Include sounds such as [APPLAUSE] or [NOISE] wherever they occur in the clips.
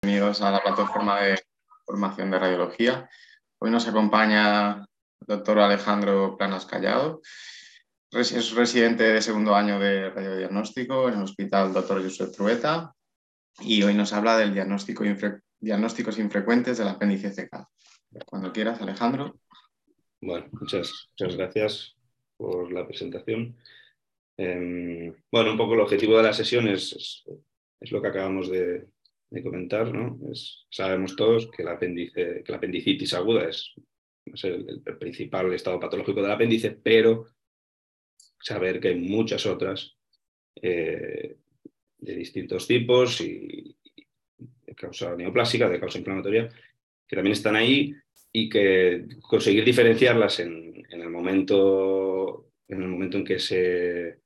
Bienvenidos a la plataforma de formación de radiología. Hoy nos acompaña el doctor Alejandro Planas Callado. Es residente de segundo año de radiodiagnóstico en el Hospital Dr. Josep Trueta y hoy nos habla del diagnóstico diagnósticos infrecuentes del apéndice CK. Cuando quieras, Alejandro. Bueno, muchas, muchas gracias por la presentación. Em, bueno, un poco el objetivo de la sesión es, es, lo que acabamos de, comentar. ¿no? sabemos todos que, el apéndice, que la apendicitis aguda es, el, principal estado patológico del apéndice, pero saber que hay muchas otras eh, de distintos tipos y, de causa neoplásica, de causa inflamatoria, que también están ahí y que conseguir diferenciarlas en, en el momento en el momento en que se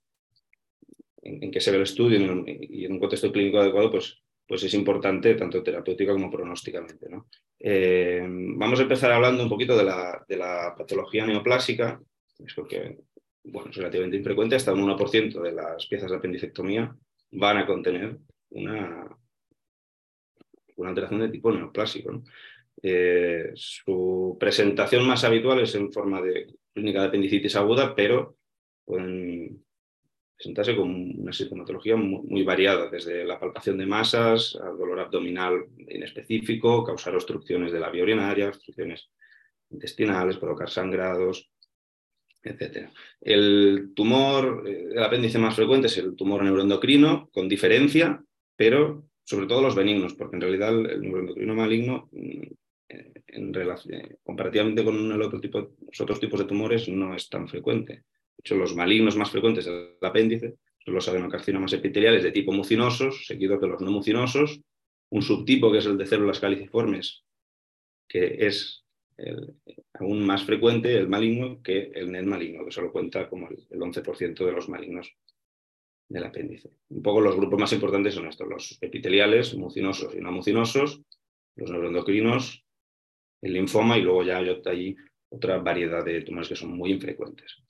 en, que se ve el estudio y en un contexto clínico adecuado, pues, pues es importante tanto terapéutica como pronósticamente. ¿no? Eh, vamos a empezar hablando un poquito de la, de la patología neoplásica, es porque bueno, es relativamente infrecuente, hasta un 1% de las piezas de apendicectomía van a contener una, una alteración de tipo neoplásico. Eh, su presentación más habitual es en forma de clínica de apendicitis aguda, pero pueden presentarse con una sintomatología muy, variada, desde la palpación de masas al dolor abdominal inespecífico, causar obstrucciones de la vía urinaria, obstrucciones intestinales, provocar sangrados, etc. El tumor, eh, el apéndice más frecuente es el tumor neuroendocrino, con diferencia, pero sobre todo los benignos, porque en realidad el neuroendocrino maligno, mm, en relación, comparativamente con los otros tipos de tumores, no es tan frecuente hecho, los malignos más frecuentes del apéndice son los adenocarcinomas epiteliales de tipo mucinosos, seguido de los no mucinosos, un subtipo que es el de células caliciformes, que es aún más frecuente el maligno que el NET maligno, que solo cuenta como el, 11% de los malignos del apéndice. Un poco los grupos más importantes son estos, los epiteliales, mucinosos y no mucinosos, los neuroendocrinos, el linfoma y luego ya hay otra variedad de tumores que son muy infrecuentes.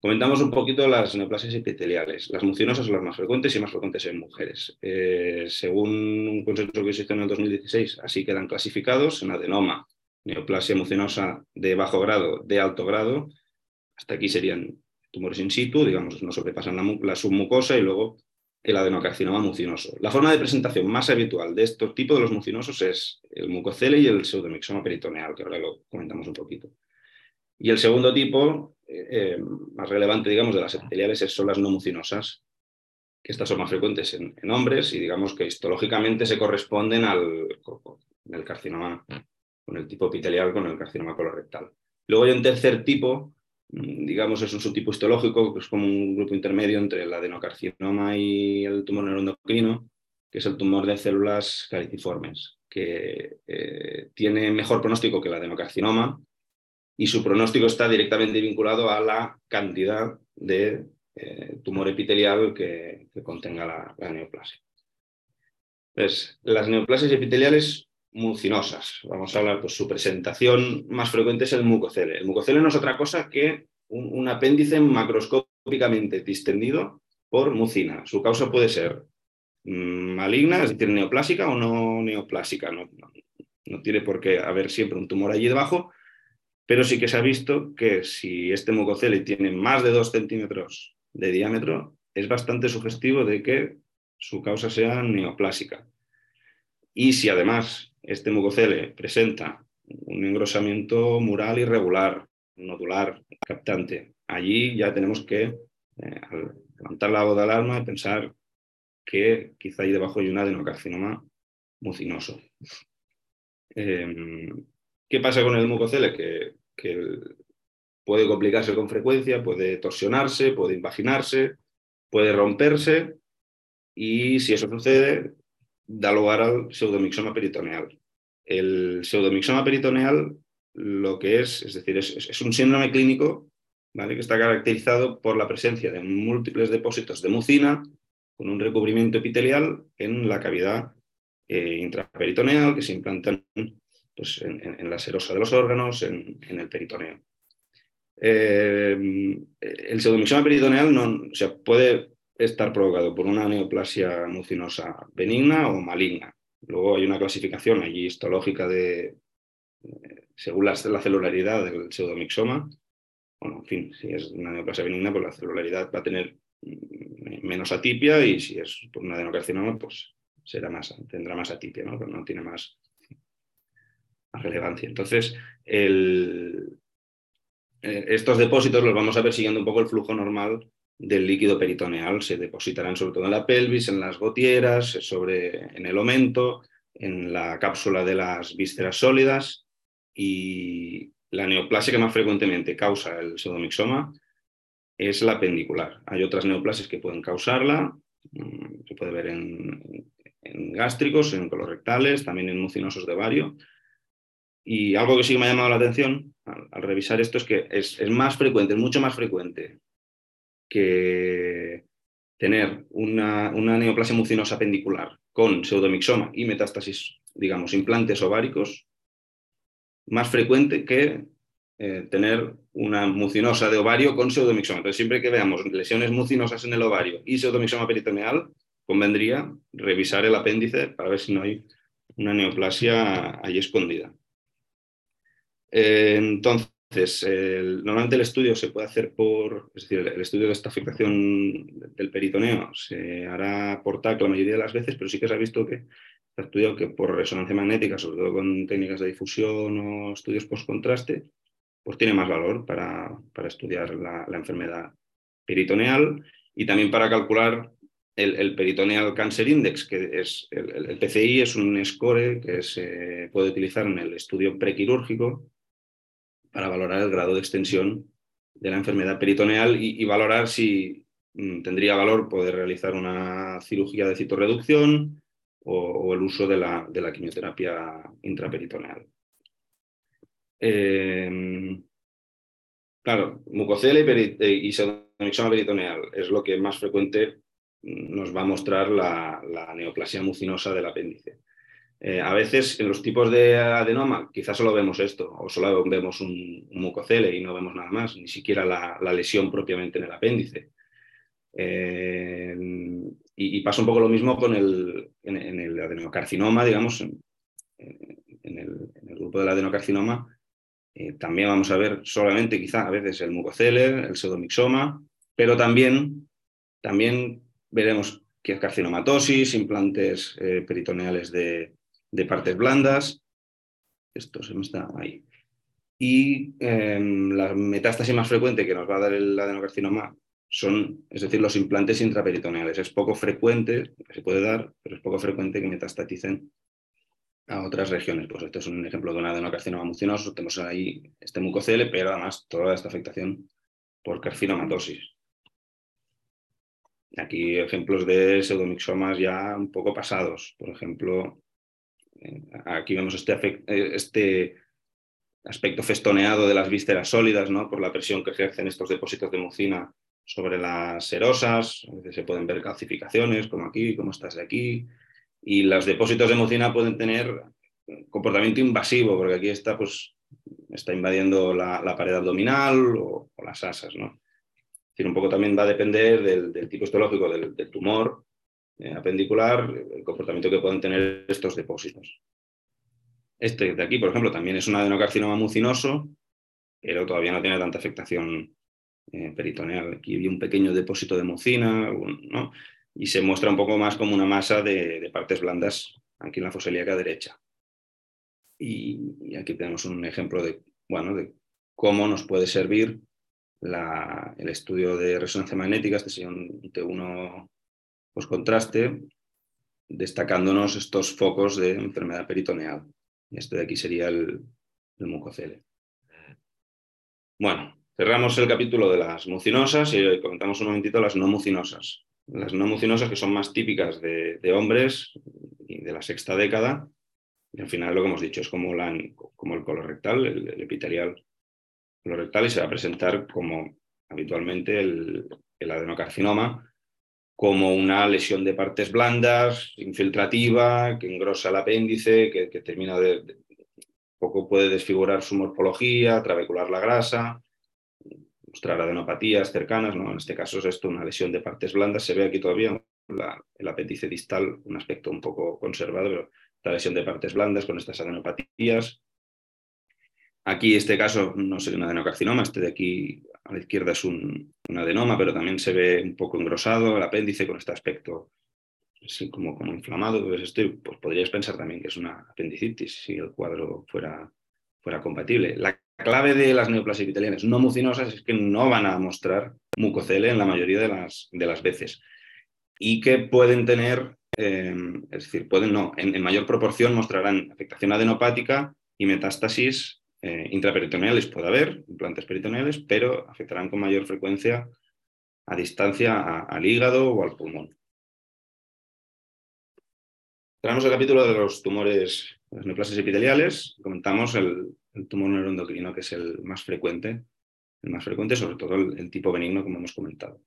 Comentamos un poquito las neoplasias epiteliales. Las mucinosas son las más frecuentes y más frecuentes en mujeres. Eh, según un consenso que existe en el 2016, así quedan clasificados en adenoma, neoplasia mucinosa de bajo grado, de alto grado. Hasta aquí serían tumores in situ, digamos, no sobrepasan la, submucosa y luego el adenocarcinoma mucinoso. La forma de presentación más habitual de estos tipos de los mucinosos es el mucocele y el pseudomixoma peritoneal, que ahora lo comentamos un poquito. Y el segundo tipo, eh, más relevante, digamos, de las epiteliales son las no mucinosas, que estas son más frecuentes en, hombres y digamos que histológicamente se corresponden al el carcinoma, con el tipo epitelial, con el carcinoma colorectal. Luego hay un tercer tipo, mm, digamos, es un subtipo histológico, que es como un grupo intermedio entre el adenocarcinoma y el tumor neuroendocrino, que es el tumor de células caliciformes, que eh, tiene mejor pronóstico que el adenocarcinoma, y su pronóstico está directamente vinculado a la cantidad de eh, tumor epitelial que, contenga la, neoplasia. Pues, las neoplasias epiteliales mucinosas, vamos a hablar, pues su presentación más frecuente es el mucocele. El mucocele no es otra cosa que un, apéndice macroscópicamente distendido por mucina. Su causa puede ser mm, maligna, es decir, neoplásica o no neoplásica. no, no tiene por qué haber siempre un tumor allí debajo, pero sí que se ha visto que si este mucocele tiene más de 2 centímetros de diámetro, es bastante sugestivo de que su causa sea neoplásica. Y si además este mucocele presenta un engrosamiento mural irregular, nodular, captante, allí ya tenemos que eh, levantar la voz de alarma y pensar que quizá ahí debajo hay un adenocarcinoma mucinoso. Em, ¿Qué pasa con el mucocele? Que que puede complicarse con frecuencia, puede torsionarse, puede imaginarse, puede romperse y si eso sucede, da lugar al pseudomixoma peritoneal. El pseudomixoma peritoneal lo que es, es decir, es, un síndrome clínico ¿vale? que está caracterizado por la presencia de múltiples depósitos de mucina con un recubrimiento epitelial en la cavidad eh, intraperitoneal que se implantan pues, en, la serosa de los órganos, en, el peritoneo. Eh, el pseudomixoma peritoneal no, puede estar provocado por una neoplasia mucinosa benigna o maligna. Luego hay una clasificación allí histológica de, eh, según la, celularidad del pseudomixoma. Bueno, en fin, si es una neoplasia benigna, pues la celularidad va a tener mm, menos atipia y si es un adenocarcinoma, pues será más, tendrá más atipia, ¿no? Pero no tiene más, relevancia. Entonces, eh, estos depósitos los vamos a ver siguiendo un poco el flujo normal del líquido peritoneal. Se depositarán sobre todo en la pelvis, en las gotieras, sobre, en el omento, en la cápsula de las vísceras sólidas y la neoplasia que más frecuentemente causa el pseudomixoma es la pendicular. Hay otras neoplasias que pueden causarla, mm, se puede ver en, gástricos, en colorectales, también en mucinosos de vario. Y algo que sí me ha llamado la atención al, revisar esto es que es, más frecuente, es mucho más frecuente que tener una, una neoplasia mucinosa pendicular con pseudomixoma y metástasis, digamos, implantes ováricos, más frecuente que eh, tener una mucinosa de ovario con pseudomixoma. Entonces, siempre que veamos lesiones mucinosas en el ovario y pseudomixoma peritoneal, convendría revisar el apéndice para ver si no hay una neoplasia ahí escondida. Eh, entonces, normalmente el estudio se puede hacer por, es decir, el estudio de esta afectación del peritoneo se hará por TAC la mayoría de las veces, pero sí que se ha visto que se ha estudiado que por resonancia magnética, sobre todo con técnicas de difusión o estudios post-contraste, pues tiene más valor para, estudiar la, enfermedad peritoneal y también para calcular el, Peritoneal Cancer Index, que es el, PCI es un score que se puede utilizar en el estudio prequirúrgico para valorar el grado de extensión de la enfermedad peritoneal y, valorar si mm, tendría valor poder realizar una cirugía de citorreducción o, el uso de la, quimioterapia intraperitoneal. Em, claro, mucocele y, y peritoneal es lo que más frecuente nos va a mostrar la neoplasia mucinosa del apéndice. Eh, a veces en los tipos de adenoma quizás solo vemos esto, o solo vemos un, mucocele y no vemos nada más, ni siquiera la, lesión propiamente en el apéndice. Eh, y, pasa un poco lo mismo con el, en, el adenocarcinoma, digamos, en, el, grupo del adenocarcinoma, eh, también vamos a ver solamente quizá a veces el mucocele, el pseudomixoma, pero también, también veremos que es carcinomatosis, implantes peritoneales de, de partes blandas. Esto se me está ahí. Y em, la metástasis más frecuente que nos va a dar el adenocarcinoma son, es decir, los implantes intraperitoneales. Es poco frecuente, se puede dar, pero es poco frecuente que metastaticen a otras regiones. Pues este es un ejemplo de un adenocarcinoma mucinoso. Tenemos ahí este mucocele, pero además toda esta afectación por carcinomatosis. Aquí ejemplos de pseudomixomas ya un poco pasados. Por ejemplo, aquí vemos este, eh, este, aspecto festoneado de las vísceras sólidas, ¿no? por la presión que ejercen estos depósitos de mucina sobre las serosas. A veces se pueden ver calcificaciones, como aquí, como estas de aquí. Y los depósitos de mucina pueden tener comportamiento invasivo, porque aquí está, pues, está invadiendo la, pared abdominal o, las asas. ¿no? decir, un poco también va a depender del, tipo histológico del, tumor apendicular, el comportamiento que pueden tener estos depósitos. Este de aquí, por ejemplo, también es un adenocarcinoma mucinoso, pero todavía no tiene tanta afectación eh, peritoneal. Aquí hay un pequeño depósito de mucina, y se muestra un poco más como una masa de, partes blandas aquí en la fosilíaca derecha. Y, aquí tenemos un ejemplo de, bueno, de cómo nos puede servir el estudio de resonancia magnética, este sería un T1 pues contraste, destacándonos estos focos de enfermedad peritoneal. Este de aquí sería el, el mucocele. Bueno, cerramos el capítulo de las mucinosas y comentamos un momentito las no mucinosas. Las no mucinosas que son más típicas de, hombres y de la sexta década. Y al final lo que hemos dicho es como, como el colorectal, el, el epitelial colorectal y se va a presentar como habitualmente el, el adenocarcinoma como una lesión de partes blandas, infiltrativa, que engrosa el apéndice, que, termina de, poco puede desfigurar su morfología, trabecular la grasa, mostrar adenopatías cercanas, ¿no? En este caso es esto, una lesión de partes blandas. Se ve aquí todavía el apéndice distal, un aspecto un poco conservado, pero esta lesión de partes blandas con estas adenopatías. Aquí este caso no sería un adenocarcinoma, este de aquí a la izquierda es un, adenoma, pero también se ve un poco engrosado el apéndice con este aspecto así como, inflamado. Pues, podríais pensar también que es una apendicitis si el cuadro fuera, compatible. La clave de las neoplasias epiteliales no mucinosas es que no van a mostrar mucocele en la mayoría de las, veces y que pueden tener, eh, es decir, pueden no, en, mayor proporción mostrarán afectación adenopática y metástasis eh, intraperitoneales. Puede haber implantes peritoneales, pero afectarán con mayor frecuencia a distancia al hígado o al pulmón. Tenemos el capítulo de los tumores, las neoplasias epiteliales. Comentamos el, tumor neuroendocrino, que es el más frecuente, el más frecuente, sobre todo el, tipo benigno, como hemos comentado.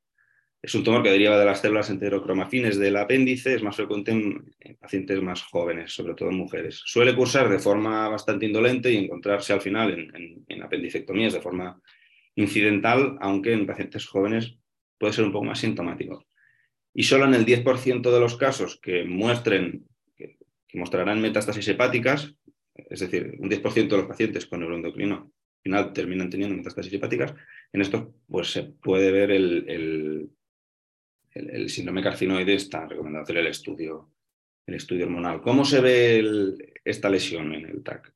Es un tumor que deriva de las células enterocromafines del apéndice, es más frecuente en, pacientes más jóvenes, sobre todo en mujeres. Suele cursar de forma bastante indolente y encontrarse al final en, en apendicectomías de forma incidental, aunque en pacientes jóvenes puede ser un poco más sintomático. Y solo en el 10% de los casos que muestren que mostrarán metástasis hepáticas, es decir, un 10% de los pacientes con neuroendocrino al final terminan teniendo metástasis hepáticas. En esto pues, se puede ver el, síndrome carcinoide, está recomendado hacer el estudio, el estudio hormonal. ¿Cómo se ve esta lesión en el TAC?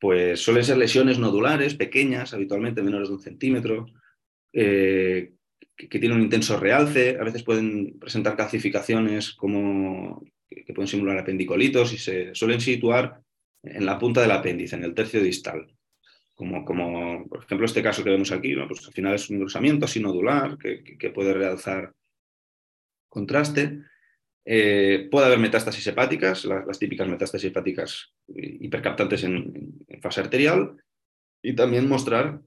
Pues suelen ser lesiones nodulares, pequeñas, habitualmente menores de un centímetro, eh, que, tienen un intenso realce, a veces pueden presentar calcificaciones como que, pueden simular apendicolitos y se suelen situar en la punta del apéndice, en el tercio distal. Como, como por ejemplo este caso que vemos aquí, pues al final es un engrosamiento sinodular que, que puede realzar contraste. Eh, puede haber metástasis hepáticas, las, típicas metástasis hepáticas hipercaptantes en, fase arterial, y también mostrar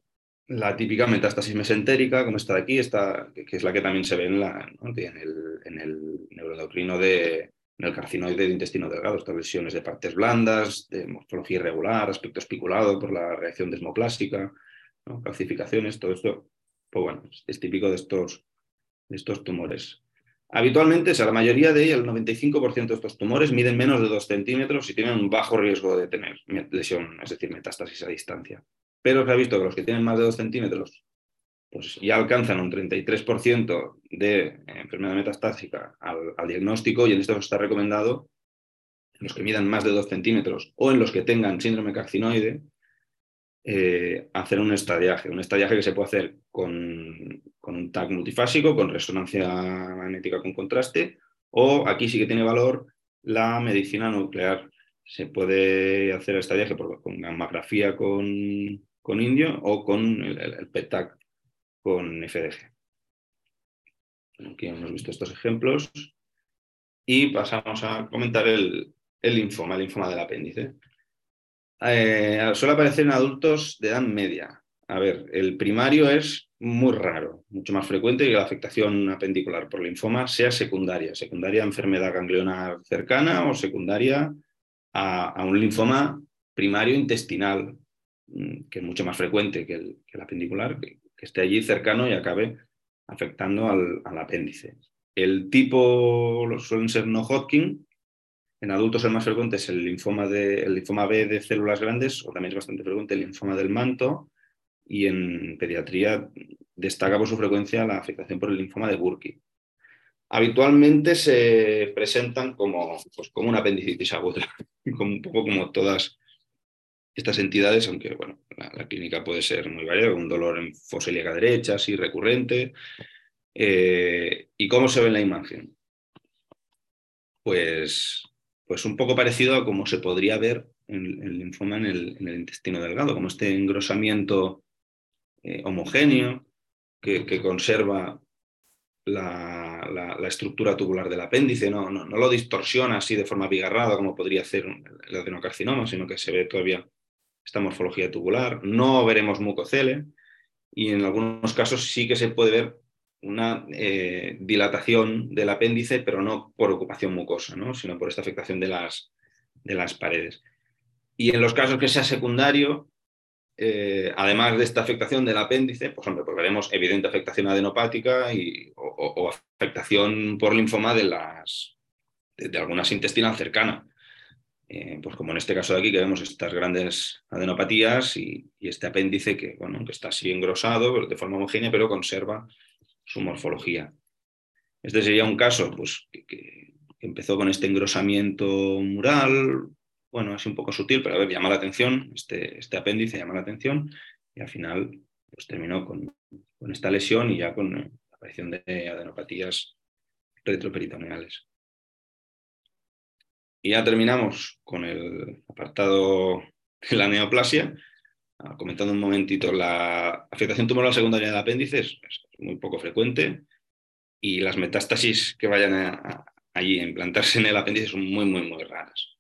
la típica metástasis mesentérica, como esta de aquí, que es la que también se ve en, la, en, el, en el neuroendocrino de, en el carcinoide de intestino delgado, estas lesiones de partes blandas, de morfología irregular, aspecto espiculado por la reacción desmoplástica, calcificaciones, todo esto, pues bueno, es típico de estos, de estos tumores. Habitualmente, o sea, la mayoría de ellos, el 95% de estos tumores, miden menos de 2 centímetros y tienen un bajo riesgo de tener lesión, es decir, metástasis a distancia. Pero se ha visto que los que tienen más de 2 centímetros pues ya alcanzan un 33% de enfermedad metastásica al, diagnóstico y en esto está recomendado en los que midan más de 2 centímetros o en los que tengan síndrome carcinoide, eh, hacer un estadiaje, un estadiaje que se puede hacer con, con, un TAC multifásico, con resonancia magnética con contraste, o aquí sí que tiene valor la medicina nuclear. Se puede hacer el estadiaje con gammagrafía con, con indio o con el, el PETAC con FDG. Aquí hemos visto estos ejemplos y pasamos a comentar el, linfoma, el linfoma del apéndice. Eh, suele aparecer en adultos de edad media. A ver, el primario es muy raro, mucho más frecuente que la afectación apendicular por linfoma sea secundaria, secundaria a enfermedad ganglionar cercana o secundaria a, un linfoma primario intestinal, mm, que es mucho más frecuente que el, que apendicular, que esté allí cercano y acabe afectando al, apéndice. El tipo suelen ser no Hodgkin. En adultos el más frecuente es el linfoma, de, el linfoma B de células grandes, o también es bastante frecuente el linfoma del manto. Y en pediatría destaca por su frecuencia la afectación por el linfoma de Burkitt. Habitualmente se presentan como, pues, como una apendicitis aguda, [LAUGHS] un poco como todas estas entidades, aunque bueno, la, clínica puede ser muy variada, un dolor en fosa ilíaca derecha, así recurrente. Eh, ¿Y cómo se ve en la imagen? Pues, pues un poco parecido a cómo se podría ver en, el linfoma en el, intestino delgado, como este engrosamiento eh, homogéneo que, conserva la, estructura tubular del apéndice, no, no, no, lo distorsiona así de forma bigarrada como podría hacer el adenocarcinoma, sino que se ve todavía esta morfología tubular, no veremos mucocele y en algunos casos sí que se puede ver una eh, dilatación del apéndice, pero no por ocupación mucosa, ¿no? sino por esta afectación de las, de las paredes. Y en los casos que sea secundario, eh, además de esta afectación del apéndice, pues, hombre, veremos evidente afectación adenopática y, o, afectación por linfoma de, las, de, algunas intestinal cercana. eh, pues como en este caso de aquí, que vemos estas grandes adenopatías y, este apéndice que, bueno, que está así engrosado de forma homogénea, pero conserva su morfología. Este sería un caso pues, que, empezó con este engrosamiento mural, bueno, así un poco sutil, pero a ver, llama la atención, este, este apéndice llama la atención y al final pues, terminó con, con esta lesión y ya con la aparición de adenopatías retroperitoneales. Y ya terminamos con el apartado de la neoplasia, ah, comentando un momentito, la afectación tumoral secundaria del apéndice es, muy poco frecuente y las metástasis que vayan allí a implantarse en el apéndice son muy, muy, muy raras.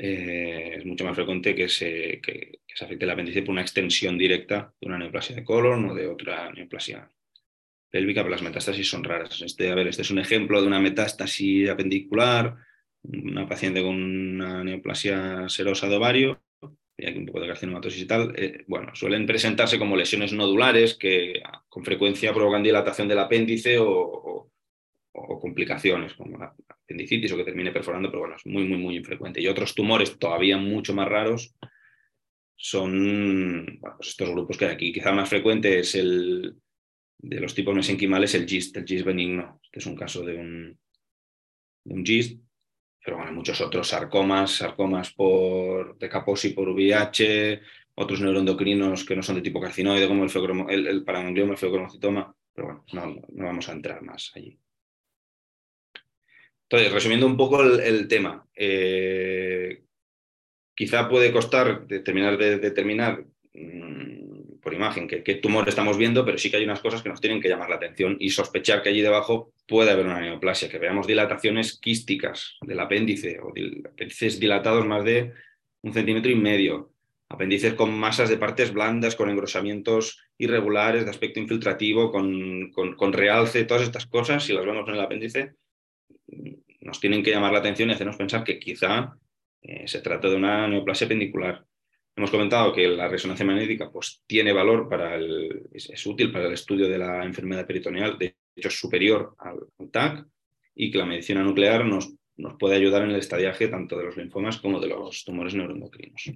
Eh, es mucho más frecuente que se, que, se afecte el apéndice por una extensión directa de una neoplasia de colon o de otra neoplasia pélvica, pero las metástasis son raras. Este, a ver, este es un ejemplo de una metástasis apendicular una paciente con una neoplasia serosa de ovario, y aquí un poco de carcinomatosis y tal, eh, bueno, suelen presentarse como lesiones nodulares que con frecuencia provocan dilatación del apéndice o, complicaciones como la apendicitis o que termine perforando, pero bueno, es muy, muy, muy infrecuente. Y otros tumores todavía mucho más raros son pues estos grupos que hay aquí. Quizá más frecuente es el de los tipos mesenquimales, el GIST, el GIST benigno. Este es un caso de un, de un GIST pero bueno, muchos otros sarcomas, sarcomas por decaposi por VIH, otros neuroendocrinos que no son de tipo carcinoide, como el, el, el paraganglioma, el feocromocitoma, pero bueno, no, vamos a entrar más allí. Entonces, resumiendo un poco el, tema, eh, quizá puede costar de determinar mm, por imagen qué tumor estamos viendo, pero sí que hay unas cosas que nos tienen que llamar la atención y sospechar que allí debajo puede haber una neoplasia, que veamos dilataciones quísticas del apéndice o apéndices dilatados más de un centímetro y medio, apéndices con masas de partes blandas, con engrosamientos irregulares de aspecto infiltrativo, con, con, realce, todas estas cosas, si las vemos en el apéndice, nos tienen que llamar la atención y hacernos pensar que quizá eh, se trata de una neoplasia pendicular. Hemos comentado que la resonancia magnética pues, tiene valor para el, es, útil para el estudio de la enfermedad peritoneal. De hecho es superior al, TAC y que la medicina nuclear nos, nos puede ayudar en el estadiaje tanto de los linfomas como de los tumores neuroendocrinos.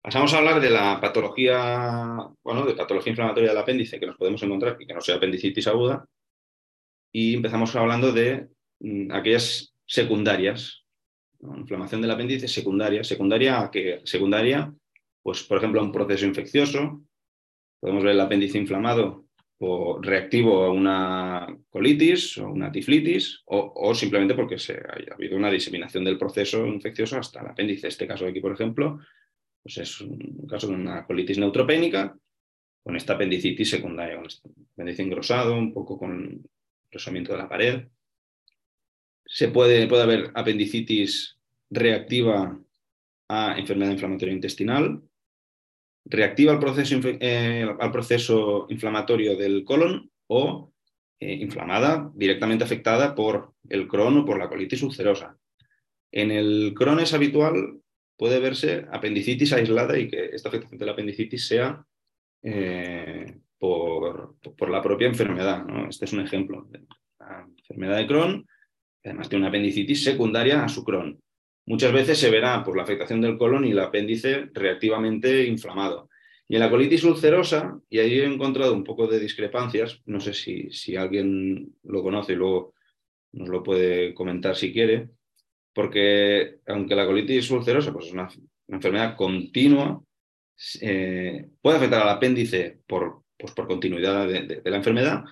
Pasamos a hablar de la patología, bueno, de patología inflamatoria del apéndice que nos podemos encontrar que no sea apendicitis aguda. Y empezamos hablando de mm, aquellas secundarias, inflamación del apéndice secundaria. ¿Secundaria que Secundaria, pues por ejemplo, un proceso infeccioso. Podemos ver el apéndice inflamado o reactivo a una colitis o una tiflitis, o, simplemente porque se ha habido una diseminación del proceso infeccioso hasta el apéndice. Este caso de aquí, por ejemplo, pues es un caso de una colitis neutropénica con esta apendicitis secundaria, con este apéndice engrosado, un poco con engrosamiento de la pared. Se puede, puede haber apendicitis reactiva a enfermedad inflamatoria intestinal, reactiva al proceso, eh, al proceso inflamatorio del colon o eh, inflamada, directamente afectada por el Crohn o por la colitis ulcerosa. En el Crohn es habitual, puede verse apendicitis aislada y que esta afectación de la apendicitis sea eh, por, la propia enfermedad. Este es un ejemplo la enfermedad de Crohn, que además tiene una apendicitis secundaria a su Crohn. Muchas veces se verá por la afectación del colon y el apéndice reactivamente inflamado. Y en la colitis ulcerosa, y ahí he encontrado un poco de discrepancias, no sé si, si alguien lo conoce y luego nos lo puede comentar si quiere, porque aunque la colitis ulcerosa pues es una, enfermedad continua, eh, puede afectar al apéndice por, pues por continuidad de, la enfermedad,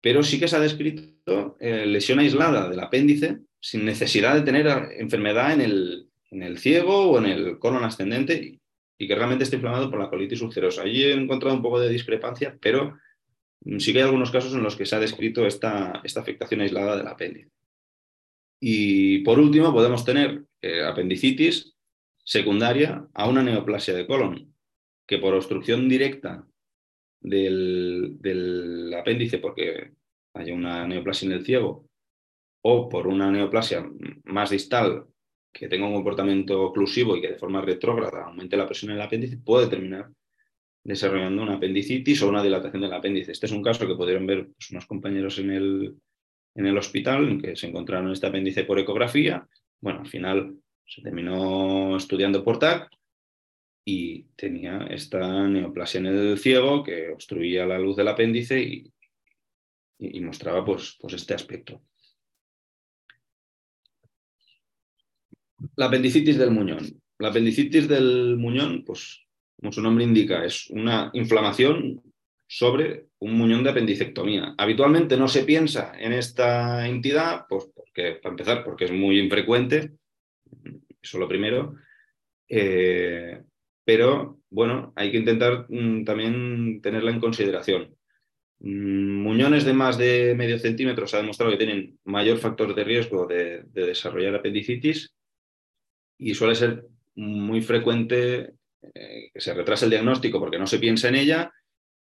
pero sí que se ha descrito eh, lesión aislada del apéndice sin necesidad de tener enfermedad en el, en el ciego o en el colon ascendente y que realmente esté inflamado por la colitis ulcerosa. Allí he encontrado un poco de discrepancia, pero sí que hay algunos casos en los que se ha descrito esta, esta afectación aislada del apéndice. Y por último, podemos tener eh, apendicitis secundaria a una neoplasia de colon, que por obstrucción directa del, del apéndice, porque hay una neoplasia en el ciego, o por una neoplasia más distal que tenga un comportamiento oclusivo y que de forma retrógrada aumente la presión en el apéndice, puede terminar desarrollando una apendicitis o una dilatación del apéndice. Este es un caso que pudieron ver pues, unos compañeros en el, en el hospital, en que se encontraron este apéndice por ecografía bueno, al final se terminó estudiando por TAC y tenía esta neoplasia en el ciego que obstruía la luz del apéndice y, mostraba pues, pues este aspecto. La apendicitis del muñón. La apendicitis del muñón, pues como su nombre indica, es una inflamación sobre un muñón de apendicectomía. Habitualmente no se piensa en esta entidad, pues porque, para empezar, porque es muy infrecuente, eso lo primero, eh, pero bueno, hay que intentar mm, también tenerla en consideración. Mm, muñones de más de medio centímetro se ha demostrado que tienen mayor factor de riesgo de desarrollar apendicitis y suele ser muy frecuente eh, que se retrasa el diagnóstico porque no se piensa en ella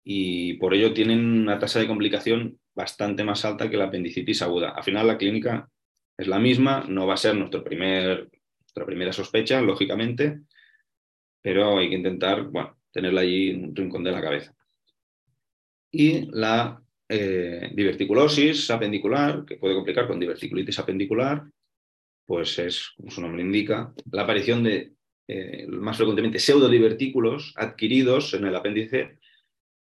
y por ello tienen una tasa de complicación bastante más alta que la apendicitis aguda. Al final la clínica es la misma, no va a ser nuestra primera sospecha, lógicamente, pero hay que intentar bueno, tenerla allí en un rincón de la cabeza. Y la eh, diverticulosis apendicular, que puede complicar con diverticulitis apendicular, pues es, como su nombre indica, la aparición de eh, más frecuentemente pseudodivertículos adquiridos en el apéndice,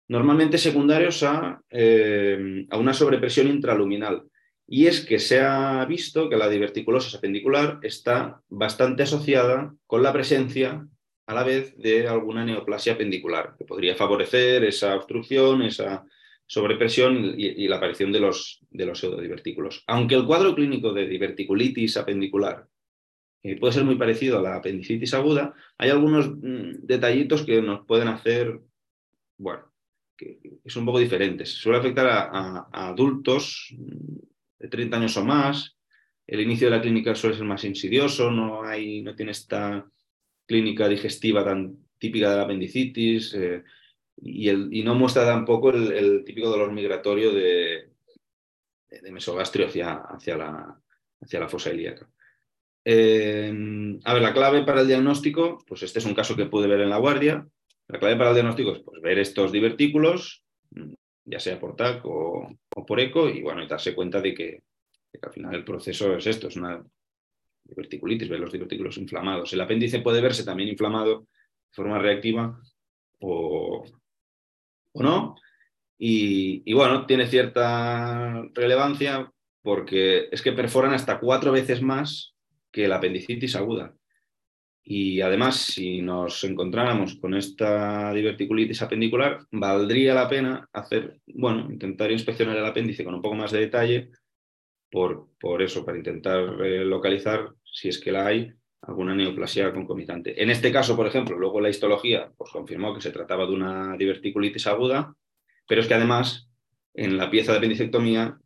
normalmente secundarios a, eh, a, una sobrepresión intraluminal. Y es que se ha visto que la diverticulosis apendicular está bastante asociada con la presencia a la vez de alguna neoplasia apendicular, que podría favorecer esa obstrucción, esa sobrepresión y, la aparición de los, de los pseudodivertículos. Aunque el cuadro clínico de diverticulitis apendicular puede ser muy parecido a la apendicitis aguda, hay algunos mm, detallitos que nos pueden hacer, bueno, que, son un poco diferentes. Suele afectar a, adultos mm, de 30 años o más. El inicio de la clínica suele ser más insidioso, no, hay, no tiene esta clínica digestiva tan típica de la apendicitis. Eh, y, no muestra tampoco el, típico dolor migratorio de, de mesogastrio hacia, hacia, la, hacia la fosa ilíaca. Eh, a ver, la clave para el diagnóstico, pues este es un caso que pude ver en la guardia. La clave para el diagnóstico es pues, ver estos divertículos, ya sea por TAC o, por ECO, y bueno, darse cuenta de que, al final el proceso es esto, es una diverticulitis, ver los divertículos inflamados. El apéndice puede verse también inflamado de forma reactiva o, o no. Y, bueno, tiene cierta relevancia porque es que perforan hasta cuatro veces más que la apendicitis aguda. Y además, si nos encontráramos con esta diverticulitis apendicular, valdría la pena hacer, bueno, intentar inspeccionar el apéndice con un poco más de detalle, por, por eso, para intentar eh, localizar, si es que la hay, alguna neoplasia concomitante. En este caso, por ejemplo, luego la histología pues, confirmó que se trataba de una diverticulitis aguda, pero es que además en la pieza de apendicectomía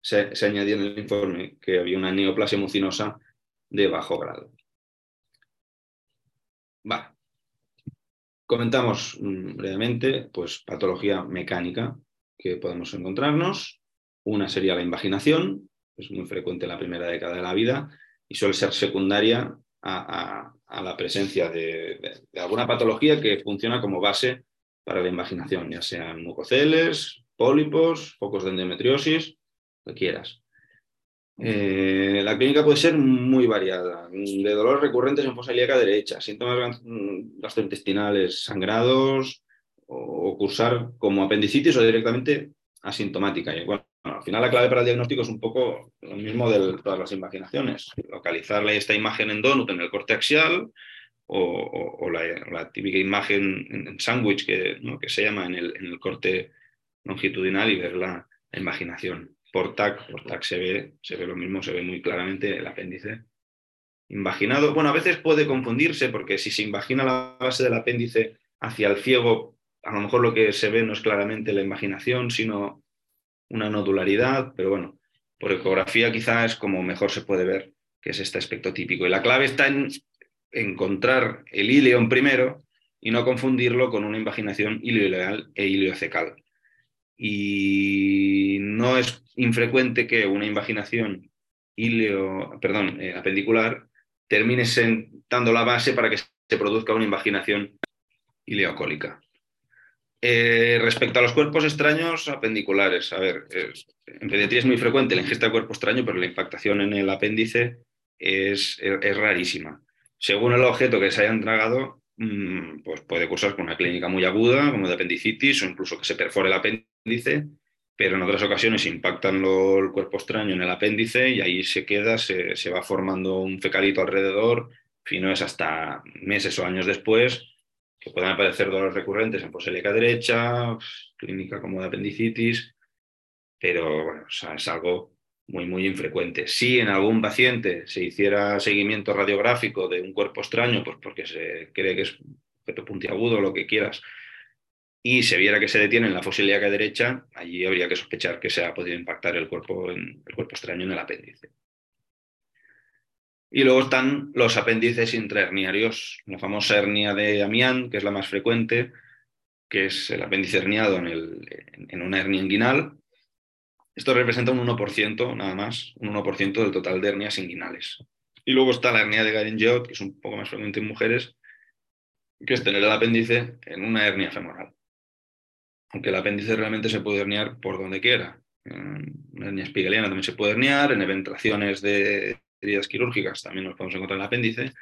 se, se añadió en el informe que había una neoplasia mucinosa de bajo grado. Vale. Comentamos mm, brevemente pues, patología mecánica que podemos encontrarnos. Una sería la invaginación, es muy frecuente en la primera década de la vida y suele ser secundaria a, la presencia de, alguna patología que funciona como base para la invaginación, ya sean mucoceles, pólipos, focos de endometriosis, lo que quieras. Eh, la clínica puede ser muy variada, de dolores recurrentes en fosa ilíaca derecha, síntomas gastrointestinales, sangrados, o, cursar como apendicitis o directamente asintomática. Y al final la clave para el diagnóstico es un poco lo mismo de todas las imaginaciones. Localizarle esta imagen en donut en el corte axial o, la, típica imagen en, sándwich que, que, se llama en el, corte longitudinal y ver la, imaginación. Por TAC, por TAC se ve, se ve lo mismo, se ve muy claramente el apéndice invaginado. Bueno, a veces puede confundirse porque si se invagina la base del apéndice hacia el ciego, a lo mejor lo que se ve no es claramente la imaginación, sino una nodularidad, pero bueno, por ecografía quizá es como mejor se puede ver que es este aspecto típico. Y la clave está en encontrar el ileón primero y no confundirlo con una invaginación ilioileal e iliocecal. Y no es infrecuente que una invaginación ilio, perdón, eh, apendicular termine sentando la base para que se produzca una invaginación ileocólica. Eh, respecto a los cuerpos extraños apendiculares, a ver, en pediatría es muy frecuente la ingesta de cuerpo extraño, pero la impactación en el apéndice es, es, rarísima. Según el objeto que se hayan tragado, mm, pues puede cursar con una clínica muy aguda, como de apendicitis, o incluso que se perfore el apéndice, pero en otras ocasiones impactan el cuerpo extraño en el apéndice y ahí se queda, se, se va formando un fecalito alrededor, y no es hasta meses o años después que puedan aparecer dolores recurrentes en poseliaca derecha, clínica como de apendicitis, pero bueno, es algo muy, muy infrecuente. Si en algún paciente se hiciera seguimiento radiográfico de un cuerpo extraño, pues porque se cree que es objeto puntiagudo o lo que quieras, y se viera que se detiene en la fosa ilíaca derecha, allí habría que sospechar que se ha podido impactar el cuerpo, el cuerpo extraño en el apéndice. Y luego están los apéndices intraherniarios, la famosa hernia de Amián, que es la más frecuente, que es el apéndice herniado en, en una hernia inguinal. Esto representa un 1%, nada más, un 1% del total de hernias inguinales. Y luego está la hernia de Garengeot, que es un poco más frecuente en mujeres, que es tener el apéndice en una hernia femoral aunque el apéndice realmente se puede herniar por donde quiera. En una hernia espigaliana también se puede herniar, en eventraciones de heridas quirúrgicas también nos podemos encontrar en el apéndice.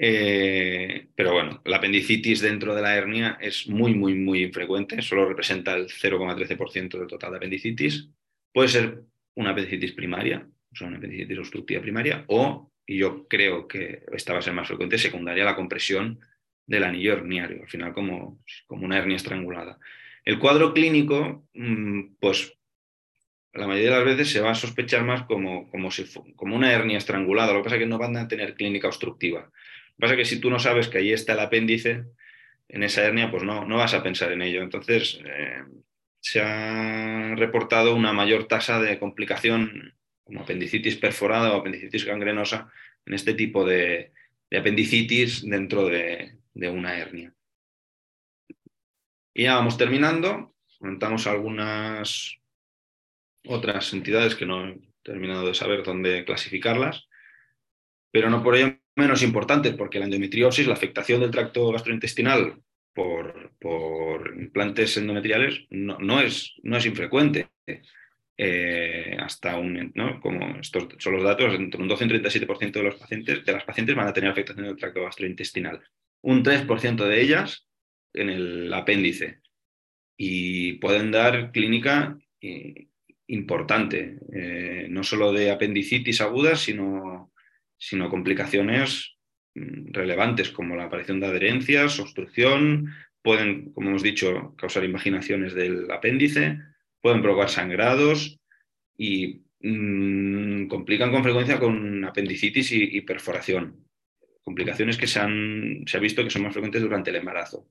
Eh, pero bueno, la apendicitis dentro de la hernia es muy, muy, muy infrecuente, solo representa el 0,13% del total de apendicitis. Puede ser una apendicitis primaria, o una apendicitis obstructiva primaria, o, y yo creo que esta va a ser más frecuente, secundaria, la compresión del anillo herniario, al final como, como una hernia estrangulada. El cuadro clínico, mm, pues la mayoría de las veces se va a sospechar más como, como, una hernia estrangulada. Lo que pasa es que no van a tener clínica obstructiva. Lo que pasa es que si tú no sabes que ahí está el apéndice, en esa hernia, pues no, no vas a pensar en ello. Entonces, eh, se ha reportado una mayor tasa de complicación como apendicitis perforada o apendicitis gangrenosa en este tipo de, apendicitis dentro de una hernia. Y ya vamos terminando. Comentamos algunas otras entidades que no he terminado de saber dónde clasificarlas, pero no por ello menos importantes, porque la endometriosis, la afectación del tracto gastrointestinal por, por implantes endometriales, no, es, no es infrecuente. Eh, hasta un, ¿no? como estos son los datos, entre un 12 y un 37% de, los pacientes, de las pacientes van a tener afectación del tracto gastrointestinal. Un 3% de ellas en el apéndice y pueden dar clínica importante, eh, no solo de apendicitis agudas, sino, sino complicaciones mm, relevantes como la aparición de adherencias, obstrucción, pueden, como hemos dicho, causar imaginaciones del apéndice, pueden provocar sangrados y mm, complican con frecuencia con apendicitis y, perforación. Complicaciones que se, han, se ha visto que son más frecuentes durante el embarazo.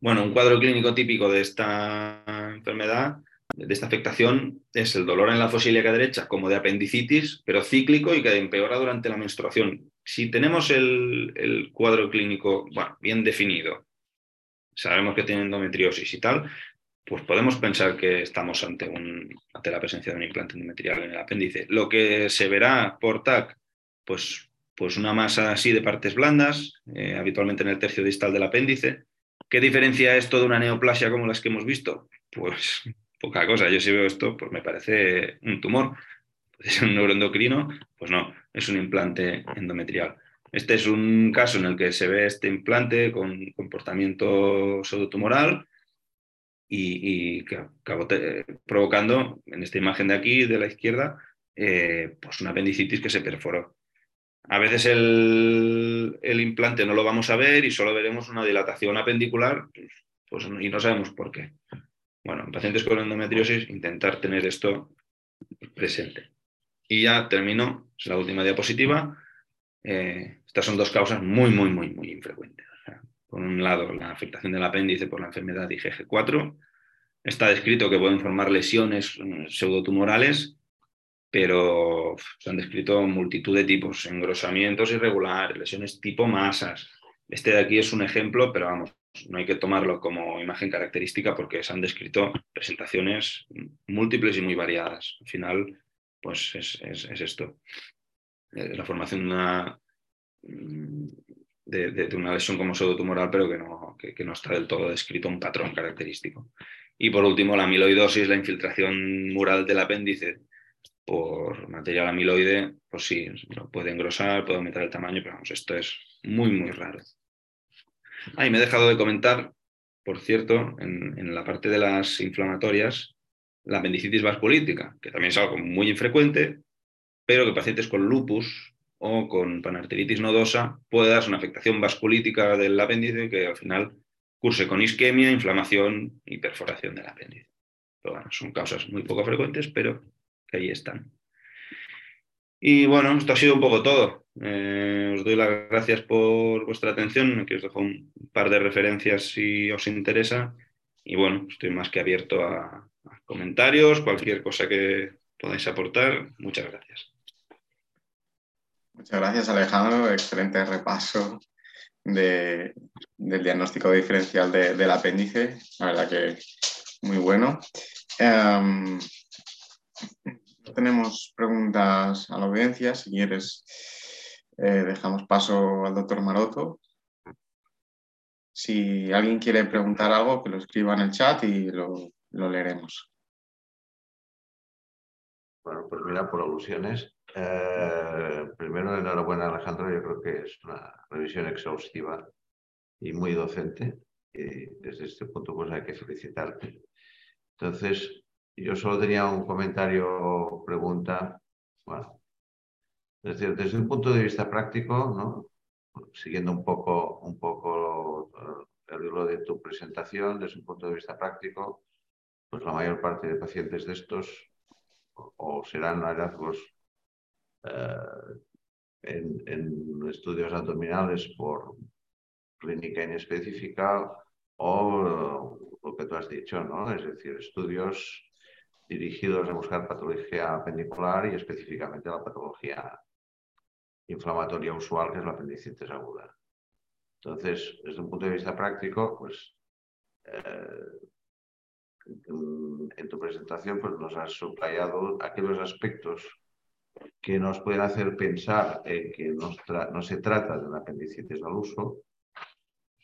Bueno, un cuadro clínico típico de esta enfermedad, de esta afectación, es el dolor en la fosa ilíaca derecha, como de apendicitis, pero cíclico y que empeora durante la menstruación. Si tenemos el, cuadro clínico bien definido, sabemos que tiene endometriosis y tal, pues podemos pensar que estamos ante, un, ante la presencia de un implante endometrial en el apéndice. Lo que se verá por TAC, pues, pues una masa así de partes blandas, eh, habitualmente en el tercio distal del apéndice, ¿Qué diferencia esto de una neoplasia como las que hemos visto? Pues poca cosa. Yo si veo esto, pues me parece un tumor. [LAUGHS] ¿Puede ser un neuroendocrino? Pues no, es un implante endometrial. Este es un caso en el que se ve este implante con comportamiento pseudotumoral y, que acabó provocando, en esta imagen de aquí, de la izquierda, eh, pues una apendicitis que se perforó. A veces el, implante no lo vamos a ver y solo veremos una dilatación apendicular pues, y no sabemos por qué. Bueno, en pacientes con endometriosis, intentar tener esto presente. Y ya termino, es la última diapositiva. Eh, estas son dos causas muy, muy, muy, muy infrecuentes. por un lado, la afectación del apéndice por la enfermedad IgG4. Está descrito que pueden formar lesiones mm, pseudotumorales pero se han descrito multitud de tipos, engrosamientos irregulares, lesiones tipo masas. Este de aquí es un ejemplo, pero vamos, no hay que tomarlo como imagen característica porque se han descrito presentaciones múltiples y muy variadas. Al final, pues es, esto. Eh, la formación de una, de, una lesión como pseudotumoral, pero que no, que no está del todo descrito un patrón característico. Y por último, la amiloidosis, la infiltración mural del apéndice por material amiloide, pues sí, puede engrosar, puede aumentar el tamaño, pero vamos, esto es muy, muy raro. Ah, y me he dejado de comentar, por cierto, en, la parte de las inflamatorias, la apendicitis vasculítica, que también es algo muy infrecuente, pero que pacientes con lupus o con panarteritis nodosa puede darse una afectación vasculítica del apéndice que al final curse con isquemia, inflamación y perforación del apéndice. son causas muy poco frecuentes, pero que ahí están. Y bueno, esto ha sido un poco todo. Eh, os doy las gracias por vuestra atención. Aquí os dejo un par de referencias si os interesa. Y bueno, estoy más que abierto a comentarios, cualquier cosa que podáis aportar. Muchas gracias. Muchas gracias, Alejandro. Excelente repaso del diagnóstico diferencial del apéndice. La verdad que muy bueno. Em, tenemos preguntas a la audiencia. Si quieres, eh, dejamos paso al doctor Maroto. Si alguien quiere preguntar algo, que lo escriba en el chat y lo, lo leeremos. Bueno, pues mira, por alusiones. Eh, primero, enhorabuena Alejandro, yo creo que es una revisión exhaustiva y muy docente. Y desde este punto pues hay que felicitarte. Entonces, yo solo tenía un comentario o pregunta. Bueno, es decir, desde un punto de vista práctico, ¿no? siguiendo un poco, un poco eh, el hilo de tu presentación, desde un punto de vista práctico, pues la mayor parte de pacientes de estos o serán hallazgos eh, en, estudios abdominales por clínica inespecífica o lo que tú has dicho, ¿no? Es decir, estudios dirigidos a buscar patología apendicular y específicamente la patología inflamatoria usual, que es la apendicitis aguda. Entonces, desde un punto de vista práctico, pues eh, en tu presentación pues, nos has subrayado aquellos aspectos que nos pueden hacer pensar que no se trata de una apendicitis al uso.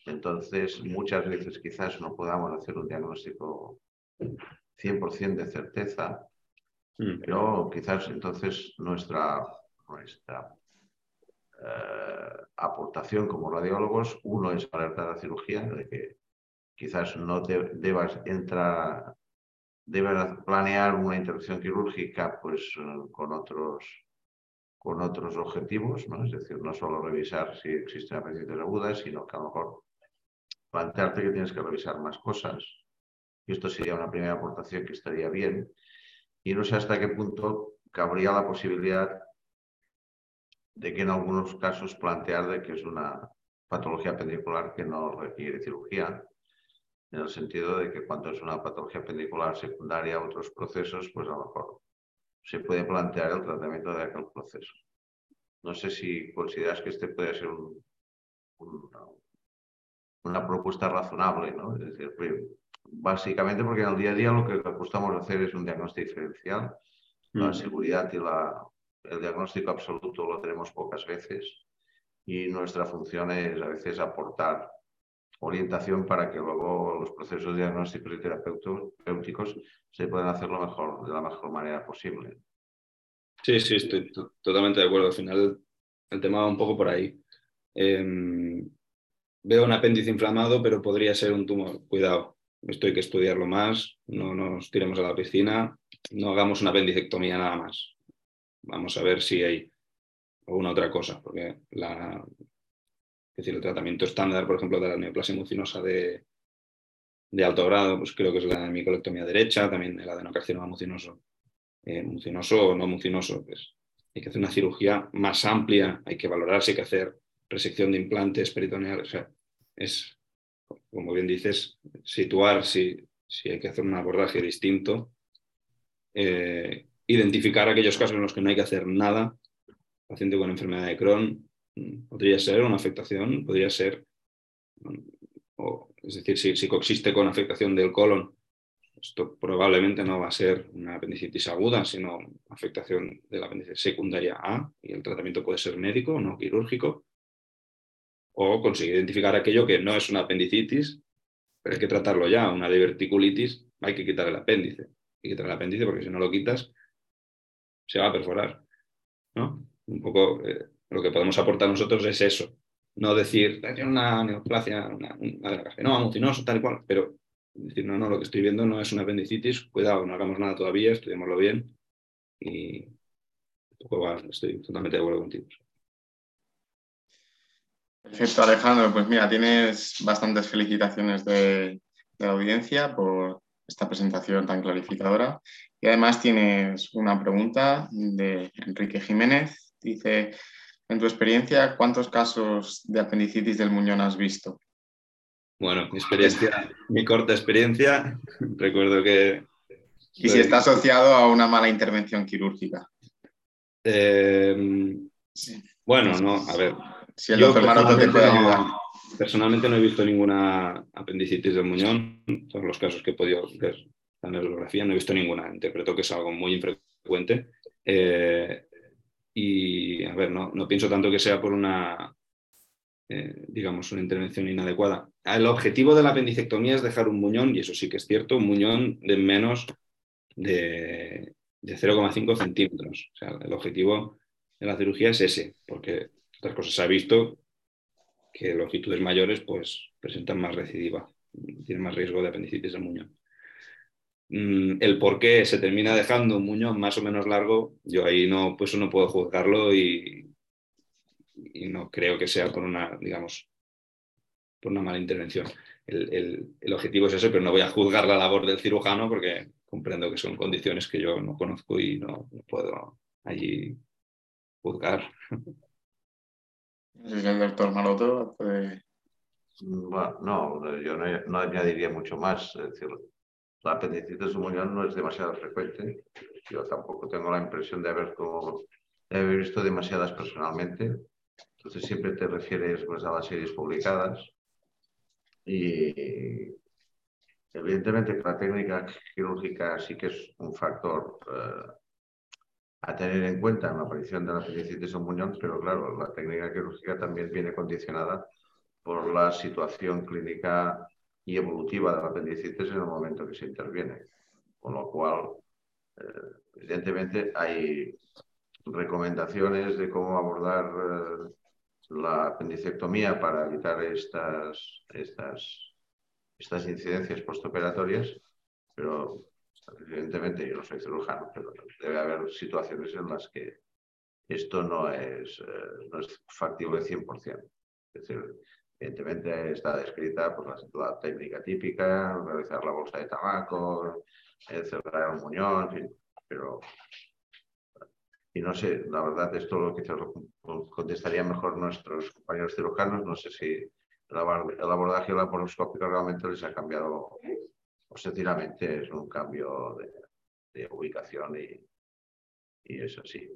Entonces, muchas veces quizás no podamos hacer un diagnóstico 100% de certeza, mm. pero quizás entonces nuestra, nuestra aportación como radiólogos, uno es alertar a la cirugía de que quizás no debas entrar, debas planear una intervención quirúrgica pues, eh, con, otros, con otros objetivos, ¿no? es decir, no solo revisar si existen apendicitis agudas, sino que a lo mejor plantearte que tienes que revisar más cosas. Y esto sería una primera aportación que estaría bien. Y no sé hasta qué punto cabría la posibilidad de que en algunos casos plantear de que es una patología pendicular que no requiere cirugía, en el sentido de que cuando es una patología pendicular secundaria a otros procesos, pues a lo mejor se puede plantear el tratamiento de aquel proceso. No sé si consideras que este puede ser una, propuesta razonable, ¿no? Es decir, básicamente porque en el día a día lo que a hacer es un diagnóstico diferencial. La mm. seguridad y la, el diagnóstico absoluto lo tenemos pocas veces y nuestra función es a veces aportar orientación para que luego los procesos diagnósticos y terapéuticos se puedan hacer lo mejor, de la mejor manera posible. Sí, sí, estoy totalmente de acuerdo. Al final el tema va un poco por ahí. Em, veo un apéndice inflamado, pero podría ser un tumor. Cuidado, esto hay que estudiarlo más, no nos tiremos a la piscina, no hagamos una apendicectomía nada más. Vamos a ver si hay alguna otra cosa, porque la, es decir, el tratamiento estándar, por ejemplo, de la neoplasia mucinosa de, alto grado, pues creo que es la micolectomía derecha, también el adenocarcinoma mucinoso, eh, mucinoso o no mucinoso. Pues hay que hacer una cirugía más amplia, hay que valorar si hay que hacer resección de implantes peritoneales. O sea, es, como bien dices, situar si, si hay que hacer un abordaje distinto, eh, identificar aquellos casos en los que no hay que hacer nada, paciente con enfermedad de Crohn, podría ser una afectación, podría ser, es decir, si, coexiste con afectación del colon, esto probablemente no va a ser una apendicitis aguda, sino afectación de la secundaria A, y el tratamiento puede ser médico, no quirúrgico, o conseguir identificar aquello que no es una apendicitis, pero hay que tratarlo ya, una diverticulitis, hay que quitar el apéndice. Hay que quitar el apéndice porque si no lo quitas, se va a perforar. ¿no? Un poco eh, lo que podemos aportar nosotros es eso. No decir, tiene una neoplasia, una, una no, amutinoso, tal y cual, pero decir, no, no, lo que estoy viendo no es una apendicitis, cuidado, no hagamos nada todavía, estudiémoslo bien y estoy totalmente de acuerdo contigo. Perfecto, Alejandro. Pues mira, tienes bastantes felicitaciones de, la audiencia por esta presentación tan clarificadora. Y además tienes una pregunta de Enrique Jiménez. Dice, en tu experiencia, ¿cuántos casos de apendicitis del muñón has visto? Bueno, mi experiencia, mi corta experiencia, recuerdo que... ¿Y si está asociado a una mala intervención quirúrgica? Eh, bueno, no, a ver, si el doctor Maroto te puede ayudar. Personalmente no he visto ninguna apendicitis del muñón. Todos los casos que he podido ver la neurografía no he visto ninguna. Interpreto que es algo muy infrecuente. Eh, y, a ver, no, no, pienso tanto que sea por una, eh, digamos, una intervención inadecuada. El objetivo de la apendicectomía es dejar un muñón, y eso sí que es cierto, un muñón de menos de, de 0,5 centímetros. O sea, el objetivo de la cirugía es ese, porque otras cosas se ha visto que longitudes mayores pues, presentan más recidiva, tienen más riesgo de apendicitis del muñón. Mm, el por qué se termina dejando un muñón más o menos largo, yo ahí no, pues no puedo juzgarlo y, y no creo que sea por una, digamos, por una mala intervención. El, objetivo es ese, pero no voy a juzgar la labor del cirujano porque comprendo que son condiciones que yo no conozco y no, no puedo allí juzgar. [LAUGHS] No sé si el doctor Maroto puede... Bueno, no, yo no, añadiría mucho más. Es decir, la apendicitis muñón no es demasiado frecuente. Yo tampoco tengo la impresión de haber, como, de haber visto demasiadas personalmente. Entonces siempre te refieres pues, a las series publicadas. Y evidentemente que la técnica quirúrgica sí que es un factor eh, a tener en cuenta en la aparición de la apendicitis o muñón, pero claro, la técnica quirúrgica también viene condicionada por la situación clínica y evolutiva de la apendicitis en el momento que se interviene. Con lo cual, eh, evidentemente, hay recomendaciones de cómo abordar eh, la apendicectomía para evitar estas, estas, estas incidencias postoperatorias, pero Evidentemente, yo no soy cirujano, pero debe haber situaciones en las que esto no es, eh, no es factible 100%. Es decir, evidentemente está descrita por la, técnica típica, realizar la bolsa de tabaco, cerrar el muñón, en pero y no sé, la verdad, esto lo que contestaría mejor nuestros compañeros cirujanos, no sé si el abordaje laparoscópico realmente les ha cambiado pues sencillamente es un cambio de, ubicación y, es así.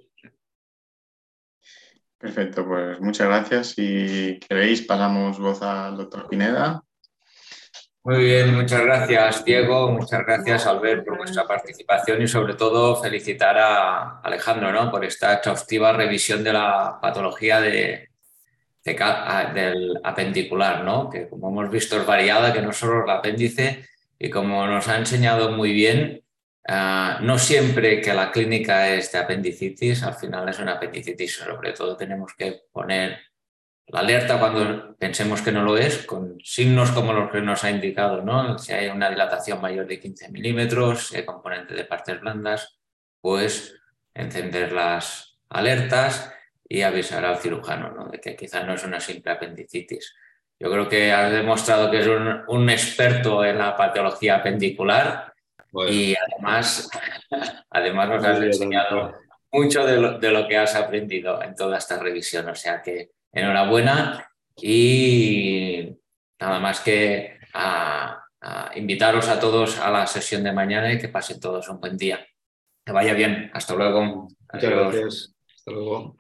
Perfecto, pues muchas gracias. Si queréis, pasamos voz al doctor Pineda. Muy bien, muchas gracias Diego, muchas gracias Albert por vuestra participación y sobre todo felicitar a Alejandro ¿no? por esta exhaustiva revisión de la patología de, del apendicular, ¿no? que como hemos visto es variada, que no solo el apéndice, y como nos ha enseñado muy bien, ah, no siempre que la clínica es de apendicitis, al final es una apendicitis. Sobre todo tenemos que poner la alerta cuando pensemos que no lo es, con signos como los que nos ha indicado, ¿no? Si hay una dilatación mayor de 15 milímetros, si hay componente de partes blandas, pues encender las alertas y avisar al cirujano ¿no? de que quizás no es una simple apendicitis. Yo creo que has demostrado que es un, experto en la patología pendicular y además, [LAUGHS] además nos has enseñado mucho de lo, que has aprendido en toda esta revisión. O sea que enhorabuena y nada más que invitaros a todos a la sesión de mañana y que pasen todos un buen día. Que vaya bien. Hasta luego. Muchas gracias. Hasta luego.